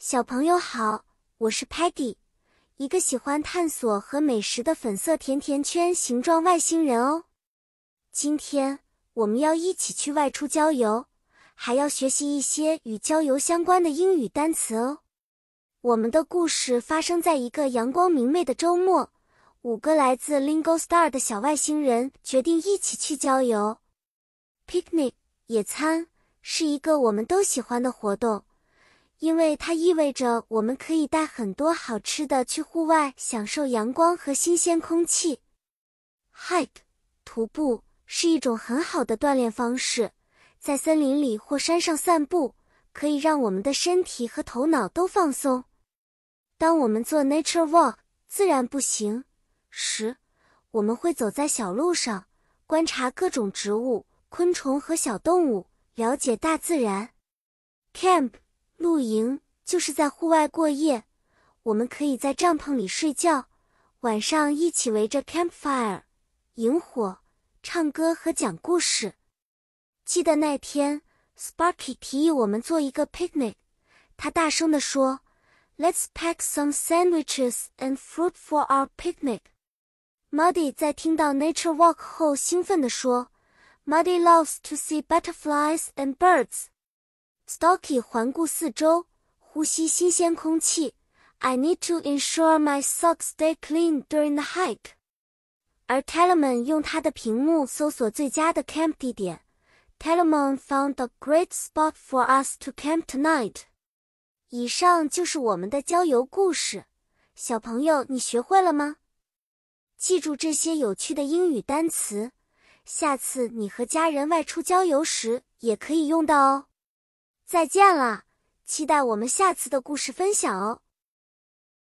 小朋友好，我是 Patty，一个喜欢探索和美食的粉色甜甜圈形状外星人哦。今天我们要一起去外出郊游，还要学习一些与郊游相关的英语单词哦。我们的故事发生在一个阳光明媚的周末，五个来自 Lingo Star 的小外星人决定一起去郊游。Picnic 野餐是一个我们都喜欢的活动。因为它意味着我们可以带很多好吃的去户外，享受阳光和新鲜空气。Hike，徒步是一种很好的锻炼方式，在森林里或山上散步可以让我们的身体和头脑都放松。当我们做 nature walk 自然步行时，我们会走在小路上，观察各种植物、昆虫和小动物，了解大自然。Camp。露营就是在户外过夜，我们可以在帐篷里睡觉，晚上一起围着 campfire 萤火唱歌和讲故事。记得那天，Sparky 提议我们做一个 picnic，他大声地说：“Let's pack some sandwiches and fruit for our picnic。” Muddy 在听到 nature walk 后兴奋地说：“Muddy loves to see butterflies and birds。” Stocky 环顾四周，呼吸新鲜空气。I need to ensure my socks stay clean during the hike。而 Telemon 用他的屏幕搜索最佳的 camp 地点。Telemon found a great spot for us to camp tonight。以上就是我们的郊游故事。小朋友，你学会了吗？记住这些有趣的英语单词，下次你和家人外出郊游时也可以用到哦。再见了，期待我们下次的故事分享哦。